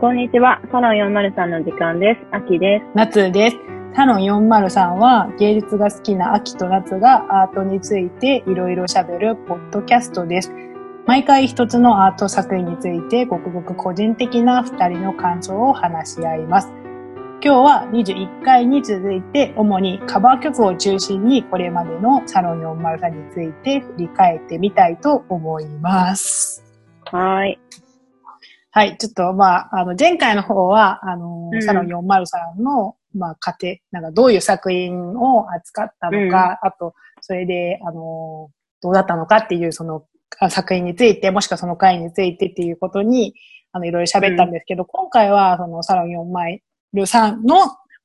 こんにちは。サロン403の時間です。あきです。夏です。サロン403は芸術が好きな秋と夏がアートについていろいろ喋るポッドキャストです。毎回一つのアート作品についてごくごく個人的な二人の感想を話し合います。今日は21回に続いて主にカバー曲を中心にこれまでのサロン403について振り返ってみたいと思います。はい。はい、ちょっと、まあ、あの、前回の方は、あの、うんサロン403の、まあ、過程、なんかどういう作品を扱ったのか、あと、それで、あの、どうだったのかっていう、その、あ作品について、もしくはその回についてっていうことに、あの、いろいろ喋ったんですけど、今回は、その、サロン403の、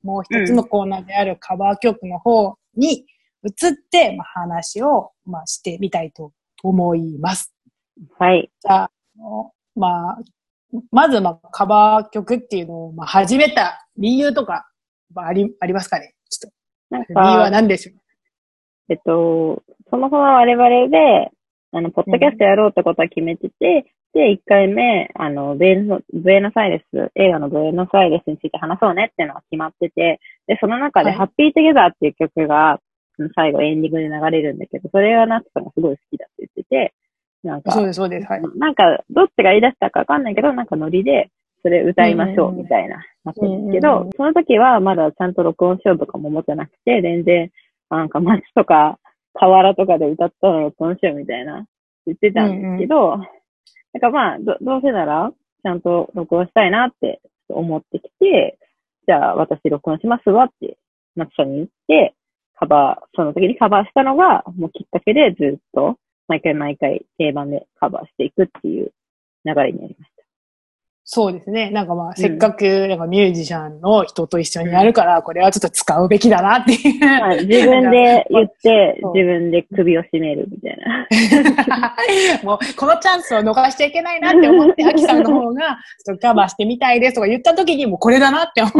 もう一つのコーナーであるカバー曲の方に移って、まあ、話を、まあ、してみたいと思います。はい。じゃあ、まあ、まず、まあ、カバー曲っていうのを、まあ、始めた理由とか、まあ、あり、ありますかね？ちょっなんと、理由はか、何でしょう？えっと、そもそも我々で、あの、ポッドキャストやろうってことは決めてて、で、1回目、あの、ブエノブエノスアイレス、映画のブエノスアイレスについて話そうねっていうのが決まってて、で、その中で、はい。ハッピートゥゲザーっていう曲が、うん最後エンディングで流れるんだけど、それはナツさんがすごい好きだって言ってて、なんか、そうです、そうです。はい。なんか、どっちが言い出したかわかんないけど、なんかノリで、それ歌いましょう、みたいな、なってるんですけどうんうんうん、その時はまだちゃんと録音しようとかも思ってなくて、全然、なんか街とか、河原とかで歌ったの録音しようみたいな、言ってたんですけど、なんかまあ、どどうせなら、ちゃんと録音したいなって思ってきて、じゃあ私録音しますわって、松さんに言って、カバー、その時にカバーしたのが、もうきっかけでずっと、毎回毎回定番でカバーしていくっていう流れになりましそうですね。なんかまあ、せっかく、なんかミュージシャンの人と一緒にやるから、これはちょっと使うべきだなっていう。た。まあ、自分で言って自分で首を絞めるみたいな。もう、このチャンスを逃しちゃいけないなって思って、アキさんの方が、ちょっとカバーしてみたいですとか言った時に、もうこれだなって思っ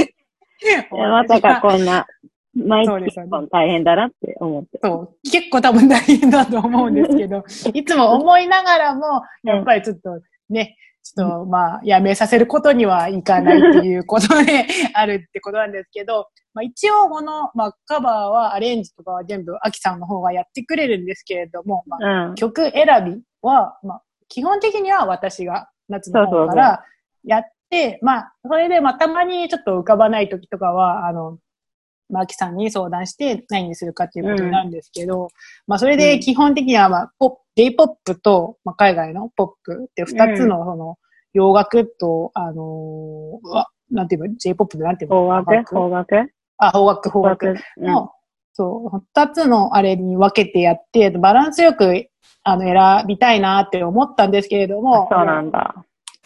て。まさかこんな、毎日大変だなって思って。そう、結構多分大変だと思うんですけど、いつも思いながらも、やっぱりちょっとね、ちょっとまあ、やめさせることにはいかないっていうことで あるってことなんですけど、まあ一応この、まあカバーはアレンジとかは全部アキさんの方がやってくれるんですけれども、まあうん。曲選びは、まあ基本的には私が夏の方からやって、まあそれでまあたまにちょっと浮かばない時とかは、あの、まあ、アキさんに相談して何にするかっていうことになるんですけど、まあ、それで基本的には、まあ、ポップ、J-POP と、まあ、海外のポップって二つの、その、洋楽と、あのーなんていうの ?J-POP でなんていうの邦楽？邦楽？あ、邦楽、邦楽。うん。の、そう、二つのあれに分けてやって、バランスよく、あの、選びたいなって思ったんですけれども、そうなんだ。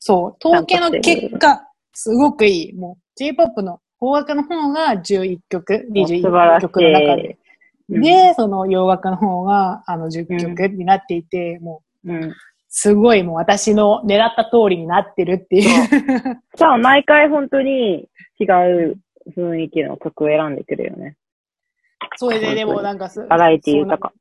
そう、統計の結果、すごくいい。もう、J-POP の邦楽の方が11曲、素晴21らしい曲の中で。うんで、その洋楽の方が、あの、10曲になっていて、もう、うん。すごいもう私の狙った通りになってるっていう。さあ、毎回本当に違う雰囲気の曲を選んでくるよね。それで、でもなんかす、バラエティ豊か。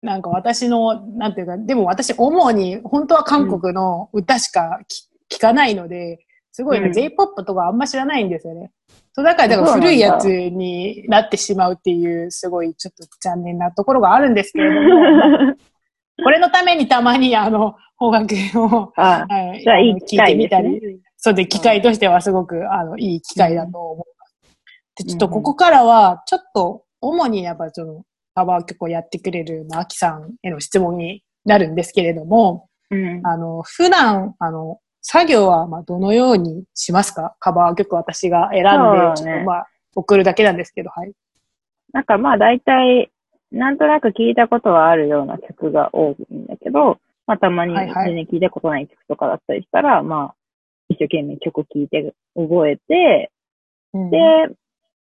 なんか私の、なんていうか、でも私主に本当は韓国の歌しかき聞かないので、すごいね、うん。J-POP とかあんま知らないんですよね。そうだから、だから古いやつになってしまうっていう、すごいちょっと残念なところがあるんですけれども、これのためにたまにあの、邦楽を、あはいじゃあいい聞いてみたり、そうで、機会としてはすごく、あの、いい機会だと思います。で、ちょっとここからは、ちょっと、主にやっぱその、カバー曲をやってくれる、まあ、アキさんへの質問になるんですけれども、うん。あの、普段、あの、作業は、まあ、どのようにしますか？カバー曲私が選んで、そうね。ちょっとまあ、送るだけなんですけど、はい。なんかまあ大体、なんとなく聞いたことはあるような曲が多いんだけど、まあたまにはいはい。全然聞いたことない曲とかだったりしたら、まあ一生懸命曲聴いて覚えて、うん。で、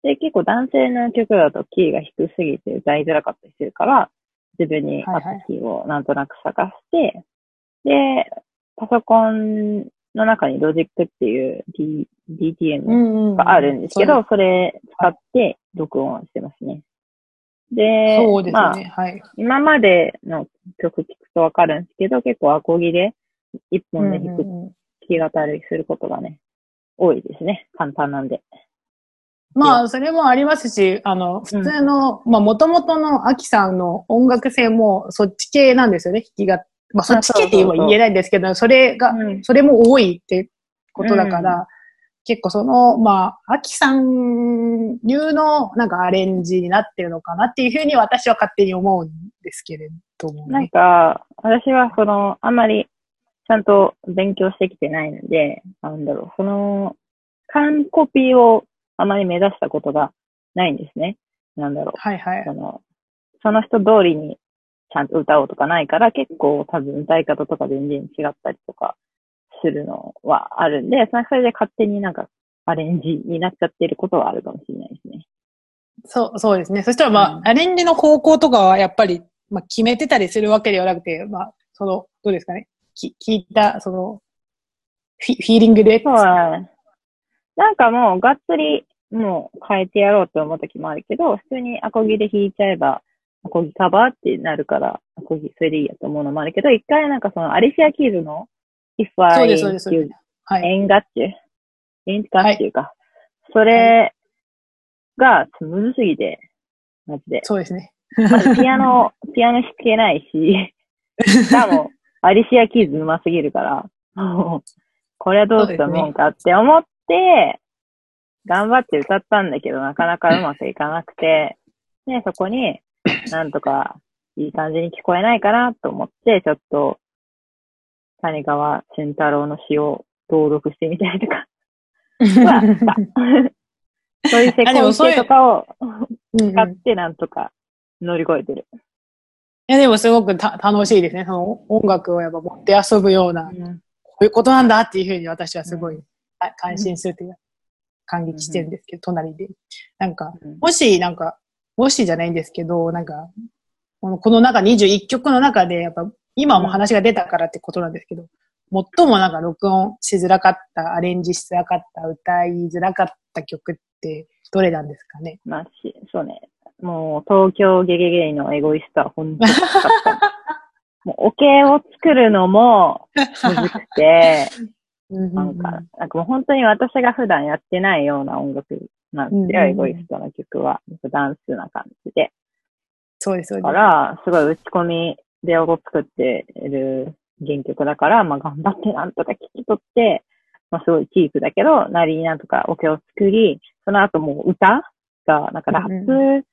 で、結構男性の曲だとキーが低すぎて歌いづらかったりするから、自分に合ったキーをなんとなく探して、で、パソコンの中にロジックっていう D DTM うんうんがあるんですけど、それ使って録音してますね。で、そうですね、まあ、はい。今までの曲聞くとわかるんですけど、結構アコギで一本で弾くうんうんうんき語りすることがね、多いですね。簡単なんで。まあ、それもありますし、あの、普通の、うん、まあ、元々のアキさんの音楽性もそっち系なんですよね、弾きが。まあ、そっち系って言えないんですけど、それが、うん、それも多いってことだから、うん、結構その、まあ、アキさん流のなんかアレンジになってるのかなっていうふうに私は勝手に思うんですけれども、ね、なんか、私はその、あんまりちゃんと勉強してきてないので、なんだろう、その、完コピーをあまり目指したことがないんですね。なんだろう。はいはい。その、その人通りにちゃんと歌おうとかないから、結構多分歌い方とか全然違ったりとかするのはあるんで、それで勝手になんかアレンジになっちゃってることはあるかもしれないですね。そう、そうですね。そしたらまあ、うん、アレンジの方向とかはやっぱり、まあ決めてたりするわけではなくて、まあ、その、どうですかね。き聞いた、その、フィフィーリングで。そうなんかもう、がっつり、もう変えてやろうと思う時もあるけど、普通にアコギで弾いちゃえば、アコギカバーってなるから、アコギそれでいいやと思うのもあるけど、一回なんかそのアリシア・キーズの If I そうです、そうです、そうです。はい。エンガッチュ？エンガッチュか。はい、それがむずすぎて、マジで。そうですね。ピアノ、ピアノ弾けないし、しかも、アリシア・キーズ上手すぎるから、これはどうしたもんかって思って、頑張って歌ったんだけど、なかなかうまくいかなくて、で、そこに、なんとか、いい感じに聞こえないかなと思って、ちょっと、谷川俊太郎の詩を登録してみたりとか、そういうセコンテとかを使ってなんとか乗り越えてる。いや、でもすごくた楽しいですね。その音楽をやっぱ持って遊ぶような、うん、こういうことなんだっていうふうに私はすごい、感心するというか、感激してるんですけど、隣で。なんか、もし、なんか、もしじゃないんですけど、なんか、このこの中21曲の中で、やっぱ、今も話が出たからってことなんですけど、最もなんか録音しづらかった、アレンジしづらかった、歌いづらかった曲ってどれなんですかね？まあ、し、そうね。もう、東京ゲゲゲイのエゴイストは本当に。もう、おけを作るのも、難くて、なんか、なんかもう本当に私が普段やってないような音楽なんですよ、エゴイストの曲は。ダンスな感じで。そうです、そうです。だから、すごい打ち込みで音作ってる原曲だから、まあ頑張ってなんとか聞き取って、まあすごいチープだけど、なりになんとかオケを作り、その後もう歌が、なんかラップ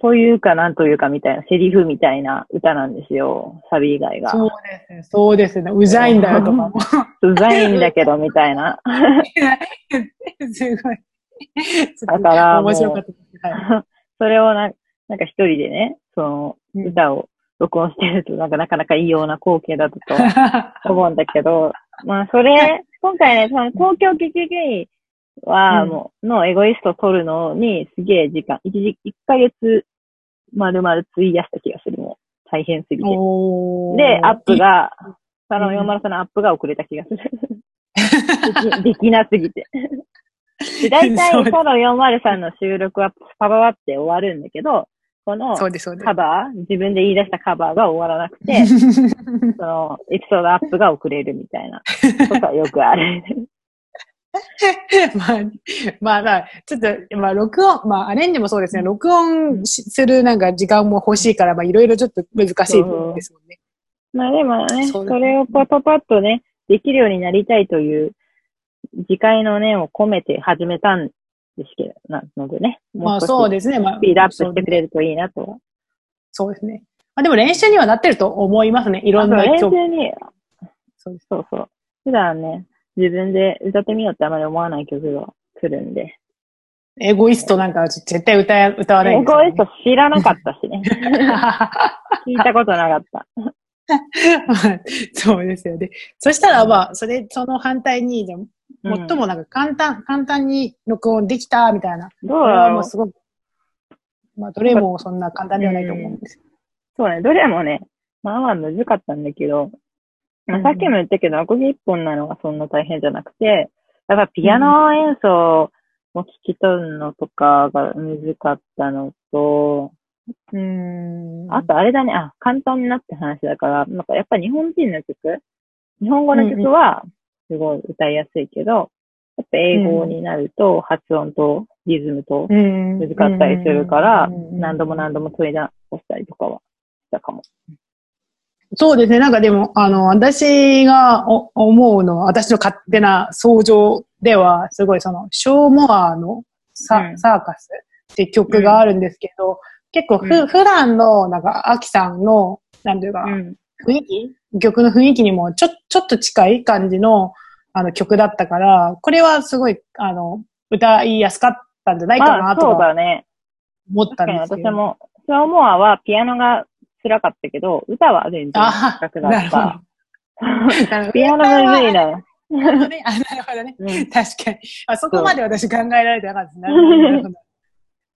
というかなんというかみたいな、セリフみたいな歌なんですよ。サビ以外が。そうですね。そうですね。うざいんだよとかも。うざいんだけどみたいな。すごい。だから、面白かった。はい、それをななんか一人でね、その歌を録音してると、なんかなかなか異様な光景だったと 思うんだけど、まあそれ、今回ね、その東京劇芸は、もう、のエゴイストを取るのに、すげえ時間、一時、一ヶ月、丸々費やした気がする。もう、大変すぎて。で、アップが、サロン403のアップが遅れた気がする。できなすぎて。だいたいサロン403の収録はパパパって終わるんだけど、このカバー、自分で言い出したカバーが終わらなくて、そのエピソードアップが遅れるみたいなことはよくある。まあ、まあ、まあ、ちょっと、まあ、録音、まあ、アレンジもそうですね、録音するなんか時間も欲しいから、まあ、いろいろちょっと難しいですもんね。まあ、でもね、それをパパパッとね、できるようになりたいという、次回の念を込めて始めたんですけど、なのでね。まあ、そうですね。まあ、スピードアップしてくれるといいなとそうですね。まあ、でも練習にはなってると思いますね。いろんな練習に、そうそうそう。普段ね、自分で歌ってみようってあまり思わない曲が来るんで。エゴイストなんか絶対歌歌わない、ね、エゴイスト知らなかったしね。聞いたことなかった。そうですよね。そしたらまあ、それ、その反対に、最もなんか簡単、簡単に録音できたみたいな。どうだろうすごく、まあ、どれもそんな簡単ではないと思うんです。そうね、どれもね、まあまあ難かったんだけど、まあ、さっきも言ったけど、アコギ一本なのがそんな大変じゃなくて、やっぱピアノ演奏も聞き取るのとかが難かったのと、うん。あとあれだね、あ、簡単になって話だから、なんかやっぱ日本人の曲、日本語の曲は、すごい歌いやすいけど、やっぱ英語になると発音とリズムとうん。難かったりするから、うん何度も何度も問い直したりとかはしたかも。そうですね。なんかでも、あの、私がお思うのは、私の勝手な想像では、すごいその、ショーモアのサ,、うんサーカスって曲があるんですけど、結構ふ、うん普段の、なんか、アキさんの、なんていうか、うん。雰囲気？曲の雰囲気にもちょ、ちょっと近い感じの、あの、曲だったから、これはすごい、あの、歌いやすかったんじゃないかなとかだね。思ったんですけど。私も、ショーモアはピアノが辛かったけど、歌は全然あ楽だった。ピアノむずいな。なるほどね。あ、なるほどね。うん確かに。あそこまで私考えられてなかったです。なるほど。なるほどそ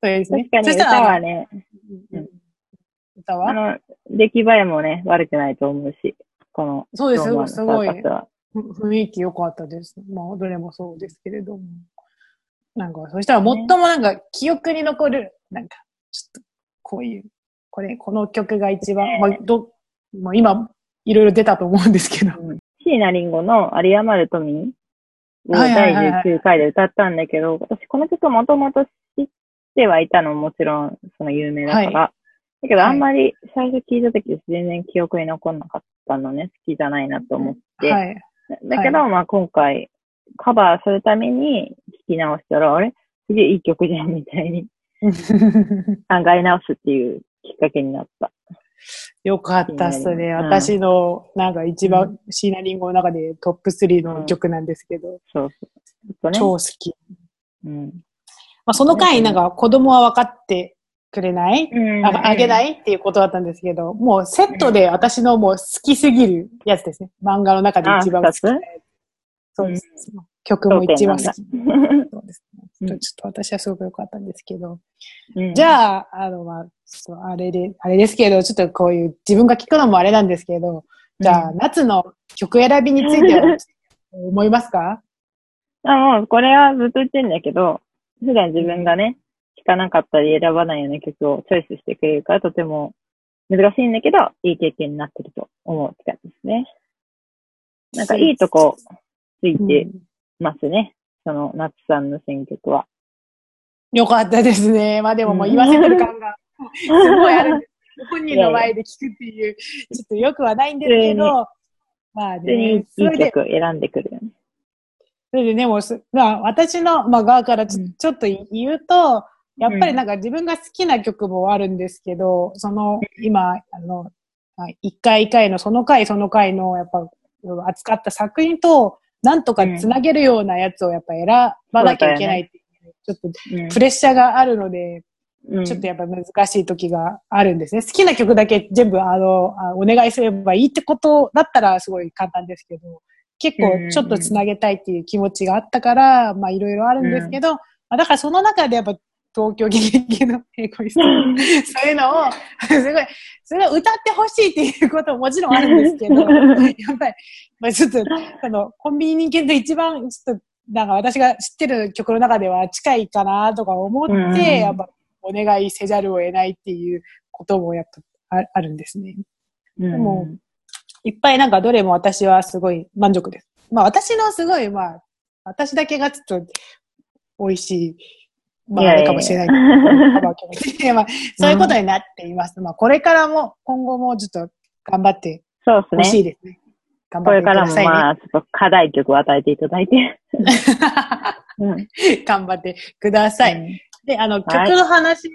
うですね確。かに歌はね、歌は？あの、出来栄えもね、悪くないと思うし、この、そうですすごい雰囲気良かったです。まあ、どれもそうですけれども。なんか、そしたら最もなんか記憶に残る、なんか、ちょっと、こういう、これ、この曲が一番、まあ、ど、まあ今、いろいろ出たと思うんですけど。椎名林檎の有り余る富を第はいはい19回で歌ったんだけど、私この曲もともと知ってはいたのももちろんその有名だから。だけどはいあんまり最初聞いた時全然記憶に残んなかったのね。好きじゃないなと思って。はい。だけど、まあ今回カバーするために聞き直したら、あれ？すげえいい曲じゃんみたいに 考え直すっていうきっかけになった。よかったっすね。うん私の、なんか一う番、椎名林檎の中でトップ3の曲なんですけど、そうそう。ちょっとね。超好き。うん。まあ、その回、なんか子供は分かってくれない、うんああげない？っていうことだったんですけど、もうセットで私のもう好きすぎるやつですね。漫画の中で一番好き。そうです。曲も一番好き。そうですね。うんちょっと私はすごく良かったんですけど。うんじゃあ、あの、まあ、ちょっとあれで、あれですけど、ちょっとこういう自分が聞くのもあれなんですけど、じゃあ、うん夏の曲選びについては思いますか？あもう、これはずっと言ってんだけど、普段自分がね、聴かなかったり選ばないような曲をチョイスしてくれるから、とても難しいんだけど、いい経験になってると思うって感じですね。なんか、いいとこついてますね。その、夏さんの選曲は。よかったですね。まあでももう言わせてる感が、すごいある。本人の前で聞くっていう、ちょっとよくはないんですけど、まあね、いい曲選んでくるよね。それでね、もうす、まあ私の、まあ側からちょっと言うと、やっぱりなんか自分が好きな曲もあるんですけど、その、今、あの、あ一回一回のその回その回の、やっぱ、扱った作品と、なんとかつなげるようなやつをやっぱ選ばなきゃいけないっていう、ちょっとうんプレッシャーがあるので、うん。ちょっとやっぱ難しい時があるんですね。好きな曲だけ全部あの、あお願いすればいいってことだったらすごい簡単ですけど、結構ちょっとつなげたいっていう気持ちがあったから、まあいろいろあるんですけど、まあだからその中でやっぱ東京劇劇のエコイストそういうのを、すごい、それを歌ってほしいっていうことももちろんあるんですけど、やっぱり、まあちょっと、あの、コンビニ人間と一番、ちょっと、なんか私が知ってる曲の中では近いかなとか思って、うんやっぱお願いせざるを得ないっていうこともやっぱああるんですね。うんでもいっぱいなんかどれも私はすごい満足です。まあ私のすごい、まあ、私だけがちょっと美味しい、まああれかもしれない そういうことになっています。まあこれからも、今後もちょっと頑張ってほですね。しいですね。頑これからも張ってくださいね。まあ、ちょっと課題曲を与えていただいて。うん。頑張ってください。うんで、あの、曲はいの話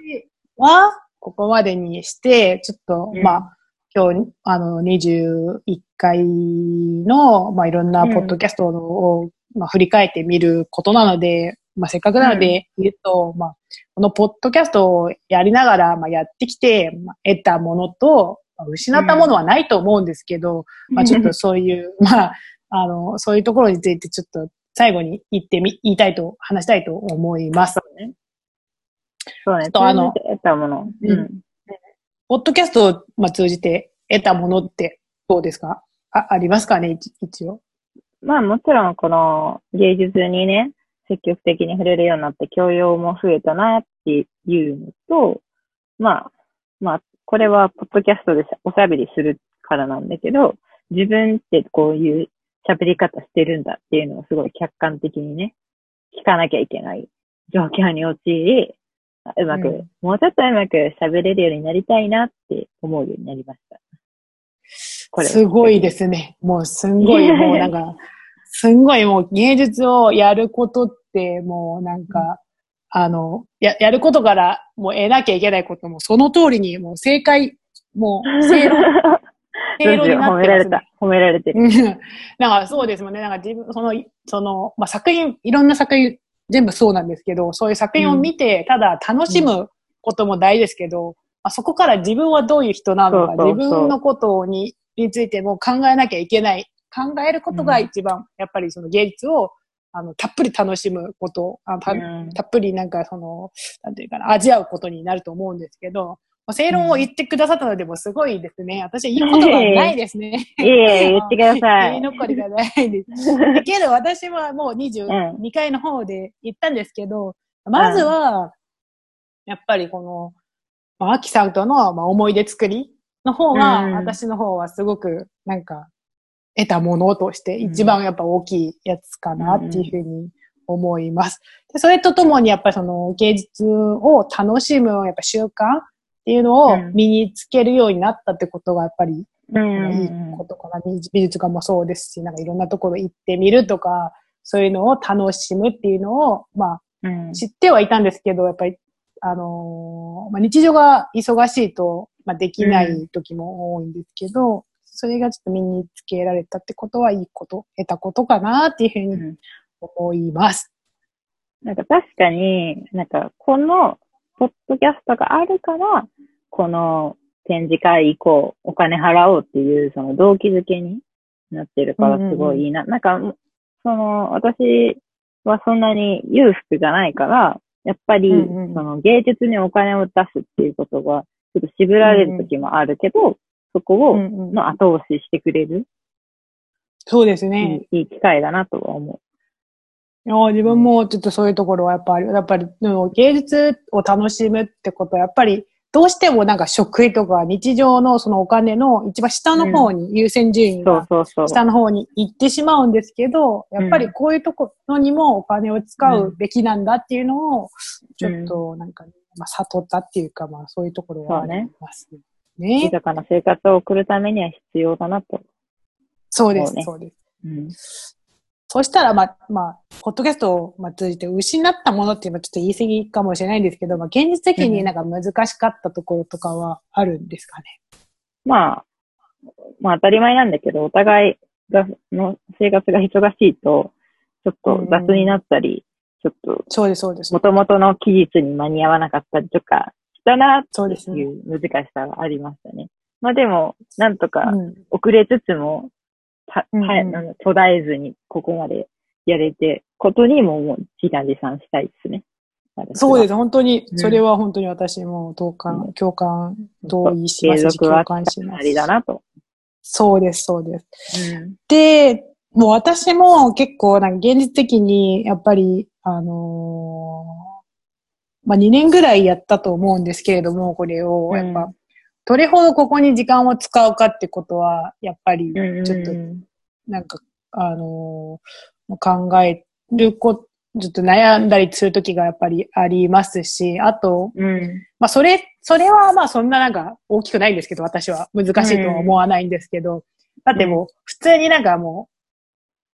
は、ここまでにして、ちょっと、うんまあ、今日、あの、21回の、まあ、いろんなポッドキャストを、まあ、振り返ってみることなので、まあ、せっかくなので言うと、まあ、このポッドキャストをやりながら、まあ、やってきて、まあ、得たものと、まあ失ったものはないと思うんですけど、まあ、ちょっとそういう、まあ、あの、そういうところについてちょっと最後に言ってみ、言いたいと、話したいと思います。そうね。とあの通じて得たもの。うんうん。ポッドキャストを、まあ、通じて得たものってどうですか？あ、ありますかね？一一応。まあもちろんこの芸術にね、積極的に触れるようになって教養も増えたなっていうのと、まあ、まあ、これはポッドキャストでおしゃべりするからなんだけど、自分ってこういう喋り方してるんだっていうのをすごい客観的にね、聞かなきゃいけない状況に陥り、うまく、うんもうちょっとうまく喋れるようになりたいなって思うようになりました。これをすごいですね。もうすんごい、もうなんか、すんごいもう芸術をやることって、もうなんか、あの、や、やることからもう得なきゃいけないことも、その通りにもう正解、もう正論、正論にな褒ってますねめられた。褒められてる。うん。なんかそうですもんね。なんか自分、その、その、まあ、作品、いろんな作品、全部そうなんですけど、そういう作品を見て、ただ楽しむことも大事ですけど、まあ、そこから自分はどういう人なのか、そうそうそう自分のことに、についても考えなきゃいけない。考えることが一番、やっぱりその芸術を、あの、たっぷり楽しむこと、あたうんたっぷりなんかその、なんていうかな、味わうことになると思うんですけど、まあ正論を言ってくださったのでもすごいですね。私言うことがないですね。いえいえ、言ってくださ 言いい。残りがないです。だ けど私はもうう22回の方で言ったんですけど、まずは、やっぱりこの、まあ、アキさんとの、まあ、思い出作りの方が、うん私の方はすごく、なんか、得たものとして一番やっぱ大きいやつかなっていうふうに思います。でそれとともにやっぱりその芸術を楽しむやっぱ習慣っていうのをうん身につけるようになったってことがやっぱりういいん。ことかな。美美術館もそうですし、なんかいろんなところ行ってみるとか、そういうのを楽しむっていうのを、まうんあ、知ってはいたんですけど、やっぱり、あのーまあ、日常が忙しいと、まあ、できない時も多いんですけど、それがちょっと身につけられたってことはいいこと、得たことかなっていうふうにうん思います。なんか確かに、なんかこの、ポッドキャストがあるから、この展示会以降、お金払おうっていう、その動機づけになってるからすごいいいな。なんか、その、私はそんなに裕福じゃないから、やっぱり、うんうんその芸術にお金を出すっていうことが、ちょっと渋られる時もあるけど、そこを、うんうんの後押ししてくれる、そうですいね。いいい機会だなとは思いや自分もちょっとそういうところはやっぱり、やっぱり、うん芸術を楽しむってことは、やっぱり、どうしてもなんか食費とか日常のそのお金の一番下の方に優先順位う。そうがそうそう。下の方に行ってしまうんですけど、やっぱりこういうところにもお金を使うべきなんだっていうのを、ちょっとなんかね、まあ悟ったっていうか、まあそういうところはありますね。豊かな生活を送るためには必要だなと。そうですそう、ねそうです。うん。そしたら、まあ、まあ、ポッドキャストをまあ通じて失ったものっていうのはちょっと言い過ぎかもしれないんですけど、まあ、現実的になんか難しかったところとかはあるんですかね？まあ、まあ当たり前なんだけど、お互いが、の生活が忙しいと、ちょっと雑になったり、ちょっとそうです、そうです。元々の期日に間に合わなかったりとかしたなってそうですね。いう難しさがありましたね。まあでも、なんとかうん遅れつつも、た、うんうんはなんだ途絶えずにここまでやれて、ことにももう自画自賛したいですね。。そうですす。本当に、うんそれは本当に私も同感、うん共感、同意しますし、共感しまありだす。なと。そうです、そうです。うん。で、もう私も結構なんか現実的にやっぱり、あのーまあ、2年ぐらいやったと思うんですけれども、これを、やっぱ、うんどれほどここに時間を使うかってことは、やっぱり、うんちょっと、なんか、あのー考えるこ、ちょっと悩んだりするときがやっぱりありますし、あと、うん。まあ、それ、それはまあそんななんか大きくないんですけど、私は。難しいとは思わないんですけど、だってもう普通になんかも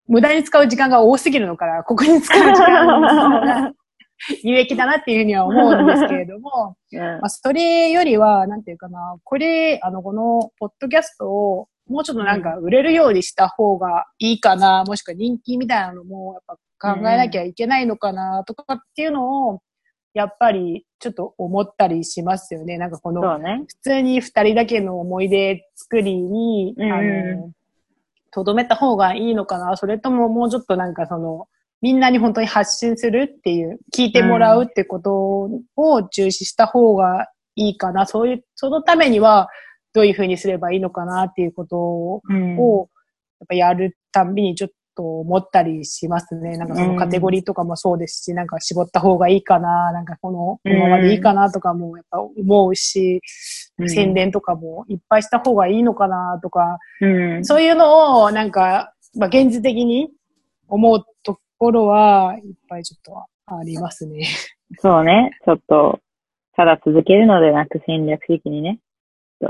う、無駄に使う時間が多すぎるのから、ここに使う時間が 有益だなっていうふうには思うんですけれども、うんまあ、それよりは、なんていうかな、これ、あの、この、ポッドキャストを、もうちょっとなんか売れるようにした方がいいかな、もしくは人気みたいなのも、やっぱ考えなきゃいけないのかな、とかっていうのを、やっぱりちょっと思ったりしますよね。なんかこの。普通に二人だけの思い出作りに、うんあの、とどめた方がいいのかなそれとももうちょっとなんかその、みんなに本当に発信するっていう、聞いてもらうってことを重視した方がいいかな。そういう、そのためにはどういうふうにすればいいのかなっていうことを、うんやっぱやるたんびにちょっと思ったりしますね。なんかそのカテゴリーとかもそうですし、なんか絞った方がいいかな、なんかこの、このままでいいかなとかもやっぱ思うし、うん宣伝とかもいっぱいした方がいいのかなとか、うん。そういうのをなんかまあ、現実的に思うところはいっぱいちょっとありますね。そうね。ちょっと、ただ続けるのでなく戦略的にね。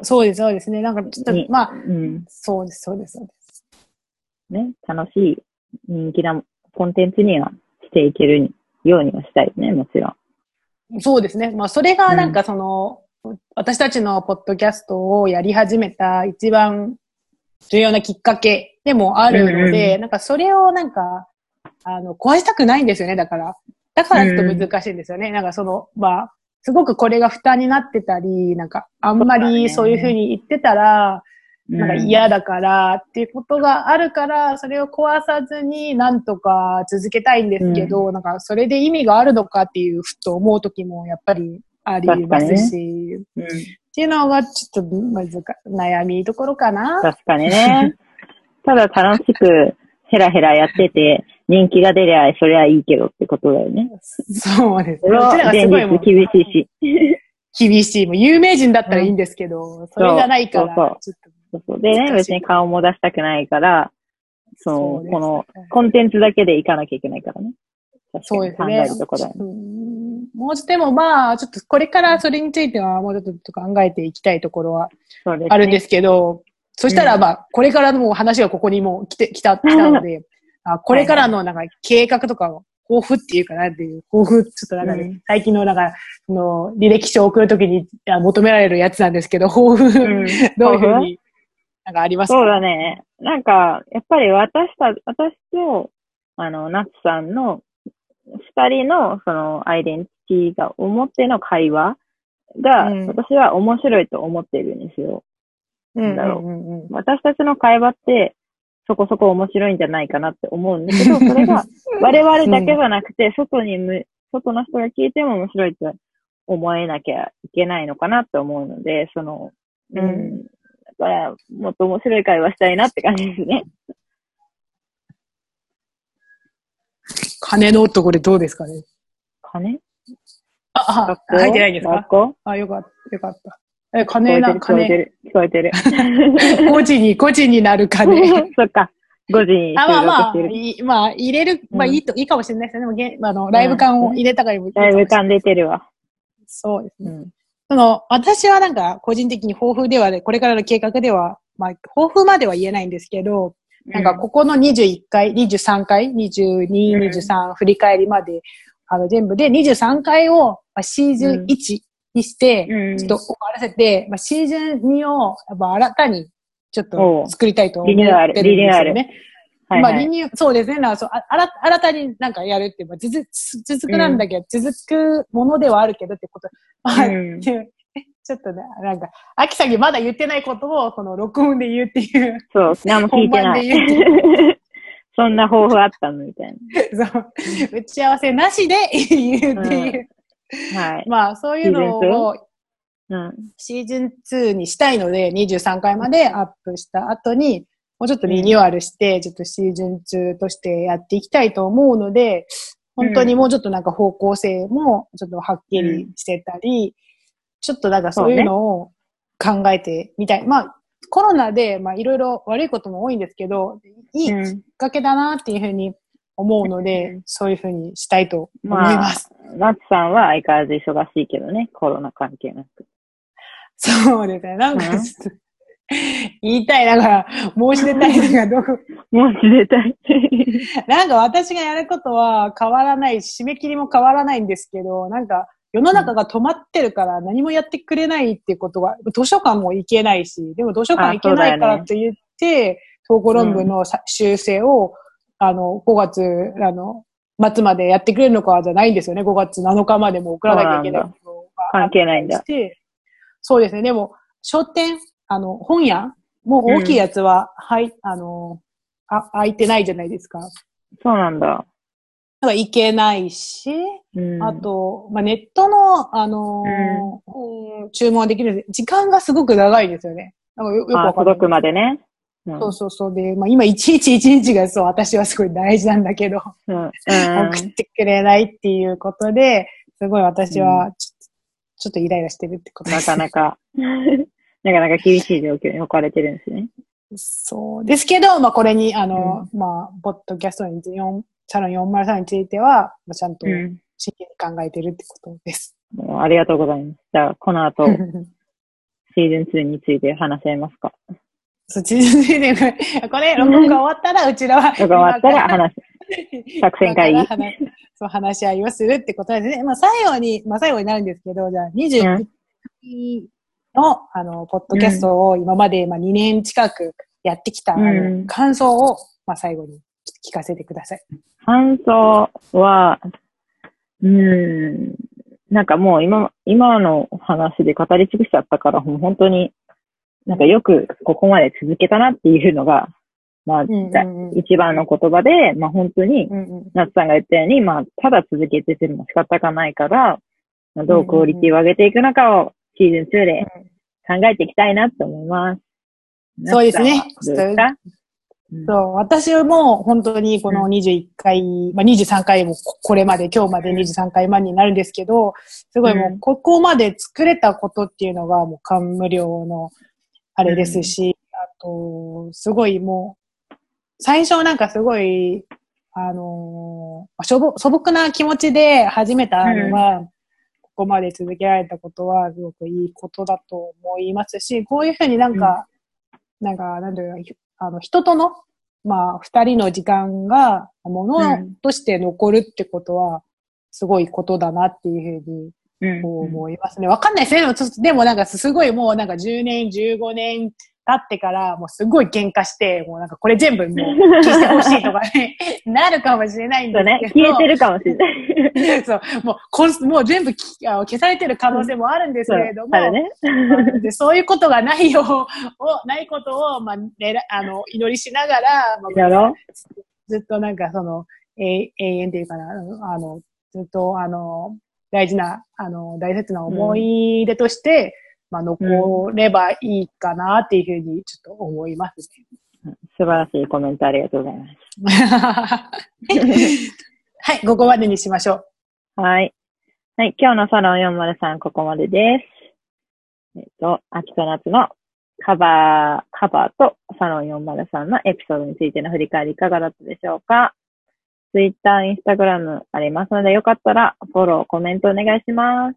そうです、そうですね。なんかちょっとに、まあ、うん。そうです、そうです、そうです。ね。楽しい、人気なコンテンツにはしていけるようにはしたいね、もちろん。そうですね。まあ、それがなんかその、私たちのポッドキャストをやり始めた一番重要なきっかけでもあるので、うんなんかそれをなんか、あの、壊したくないんですよね、だから。だからちょっと難しいんですよね。なんかその、まあ、すごくこれが負担になってたり、なんか、あんまりそういうふうに言ってたら、なんか嫌だからっていうことがあるから、それを壊さずになんとか続けたいんですけど、なんかそれで意味があるのかっていうふと思う時もやっぱりありますし、うん。っていうのがちょっと難か悩みどころかな。確かにね。ただ楽しくヘラヘラやってて、人気が出りゃ、それはいいけどってことだよね。そうですね。うちらがす現ごい厳しいし。厳しい。もう有名人だったらいいんですけど、それがないから、そうちょっとそうそうでね、別に顔も出したくないから、そうこの、コンテンツだけでいかなきゃいけないからね。そうですね。えるとこだよね。うんもうちでもまあ、ちょっとこれからそれについてはもうちょっと考えていきたいところはあるんですけど、そしたらまあ、これからのもう話がここにもう来て、来た、来たので、あこれからのなんか計画とかを、抱負っていうかなっていう、抱負、ちょっとなんかね、うん。最近のなんか、その、履歴書を送るときにあ求められるやつなんですけど、抱負、うん。どういうふうに、なんかありますか？そうだね。なんか、やっぱり私た、私と、あの、ナッツさんの、二人の、その、アイデンティティが思っての会話が、うん。私は面白いと思ってるんですよ。うんだろう。うんうんうん。私たちの会話って、そこそこ面白いんじゃないかなって思うんだけど、それが、我々だけじゃなくて、外にむ、外の人が聞いても面白いって思えなきゃいけないのかなって思うので、その、ううん。ん。だから、もっと面白い会話したいなって感じですね。金のところでどうですかね？金？あ、あ学、校？入ってないですか？あ、よかった、よかった。え、金な、えてる、聞こえて金。る。聞こえてる。5時に、5時になる金。そっか。5時に収あ、まあまあ、まあ、入れる、まあうんいいと、いいかもしれないですね。でもげ、あの、ライブ感を入れたからいいかもしれないだいぶ感出てるわ。そうですね。うん。その、私はなんか、個人的に抱負ではね、これからの計画では、まあ、抱負までは言えないんですけど、なんか、ここの21回、23回、22、うん23振り返りまで、あの、全部で23回を、まあ、シーズンうん1にして、うん、ちょっと終わらせて、まあ、シーズン2を、やっぱ新たに、ちょっと作りたいと思ってるんリニューアルですよリニューアルね。はい、まあ、はい。リニュー、そうですね。なんかそう、あ、あら、新たになんかやるっていう、まあ、続、続くなんだけど、続くものではあるけどってこと。まあ、うんっていちょっとね、なんか、秋さんにまだ言ってないことを、この録音で言うっていう、そう、何も聞いてな本番で言い。そんな抱負あったのみたい そう、打ち合わせなしで言うっていう。な。はい。まあ、そういうのをうん。シーズン2にしたいので、23回までアップした後に、もうちょっとリニューアルして、ちょっとシーズン2としてやっていきたいと思うので、本当にもうちょっとなんか方向性もちょっとはっきりしてたり、ちょっとなんかそういうのを考えてみたい。まあ、コロナで、まあいろいろ悪いことも多いんですけど、いいきっうんかけだなっていうふうに思うので、うんそういうふうにしたいと思いまあます。、ナッツさんは相変わらず忙しいけどね、コロナ関係なく。そうですね。なんかうんちょっと、言いたい、なんか、申し出たいのがどこ、もう知りたい。なんか私がやることは変わらないし、締め切りも変わらないんですけど、なんか、世の中が止まってるから何もやってくれないっていうことは、図書館も行けないし、でも図書館行けないからと言って、投稿論文のさ修正を、あの、5月、あの、末までやってくれるのかじゃないんですよね。5月7日までも送らなきゃいけない関係ないんだそうですね。でも、書店、あの、本屋もう大きいやつは、はい、あの、あ、空いてないじゃないですか。そうなんだ。だから行けないし、うん。あと、まあ、ネットの、あのー本注文できるんで、時間がすごく長いんですよね。なんかよよくあわかんない届くまでね。うん。そうそうそう。で、まあ、今、一日一日がそう、私はすごい大事なんだけど、うん。うん送ってくれないっていうことで、すごい私はちょっと、ちょっとイライラしてるってことでなす。かなか、なかなか厳しい状況に置かれてるんですね。そう。ですけど、まあこれに、あの、まあ、ポッドキャストに、4サロン403については、まあ、ちゃんとうん。真剣に考えてるってことです。もうありがとうございます。じゃあ、この後、シーズン2について話し合いますか。そっちで、これ、録音が終わったら、うちらは。そこ終わったら話す。作戦会議 そう、話し合いをするってことですね。まあ、最後に、まあ、最後になるんですけど、じゃあ、21回の、あの、ポッドキャストを今まで、まあ、2年近くやってきた、あうんの、感想を、まあ、最後に聞かせてください。感想は、うーん、なんかもう今、今の話で語り尽くしちゃったから、もう本当に、なんかよくここまで続けたなっていうのが、まあ、一番の言葉で、まあ本当に、うんうん。夏さんが言ったように、まあ、ただ続けてても仕方がないから、まあどうクオリティを上げていくのかをシーズン2で考えていきたいなって思います。そうですね。夏さんはどうですか？そう、私も本当にこの21回、まあ、23回もここれまで、今日まで23回前になるんですけど、すごいもううん。ここまで作れたことっていうのがもう感無量のあれですし、あと、すごいもう、最初なんかすごい、あのーしょぼ素朴な気持ちで始めたのが、ここまで続けられたことはすごくいいことだと思いますし、こういうふうになんか、なんか、なんだろう、あの、人との、まあ、二人の時間が、ものとして残るってことは、すごいことだなっていうふうにうん思いますね。わかんないですね。でもちょっとでもなんかすごいもうなんか10年、15年経ってから、もうすごい喧嘩して、もうなんかこれ全部もう消してほしいとかね、なるかもしれないんそうね消えてるかもしれない。そう、もうこん、もう全部消されてる可能性もあるんですけれども、あるね。でそういうことがないよう、をないことを、まあ、ねらあの、祈りしながら、まあずっとなんかその、え永遠っていうかな、あの、ずっとあの、大事な、あの、大切な思い出として、まあ、残ればいいかなっていうふうにちょっと思います素晴らしいコメントありがとうございます。ね。はい、ここまでにしましょう。はい。はい、今日のサロン403ここまでです。えっと、秋と夏のカバー、カバーとサロン403のエピソードについての振り返りいかがだったでしょうか？Twitter、Instagram ありますので、よかったらフォロー、コメントお願いします。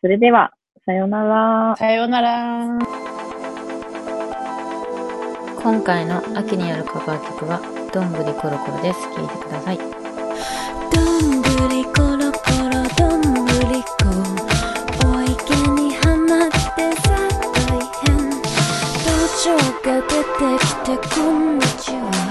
それでは、さようなら。さようなら。今回の秋によるカバー曲は、どんぐりころころです。聴いてください。どんぐりころころ、どんぐりこ。お池にはまってさ、大変。土壌が出てきて、こんにちは。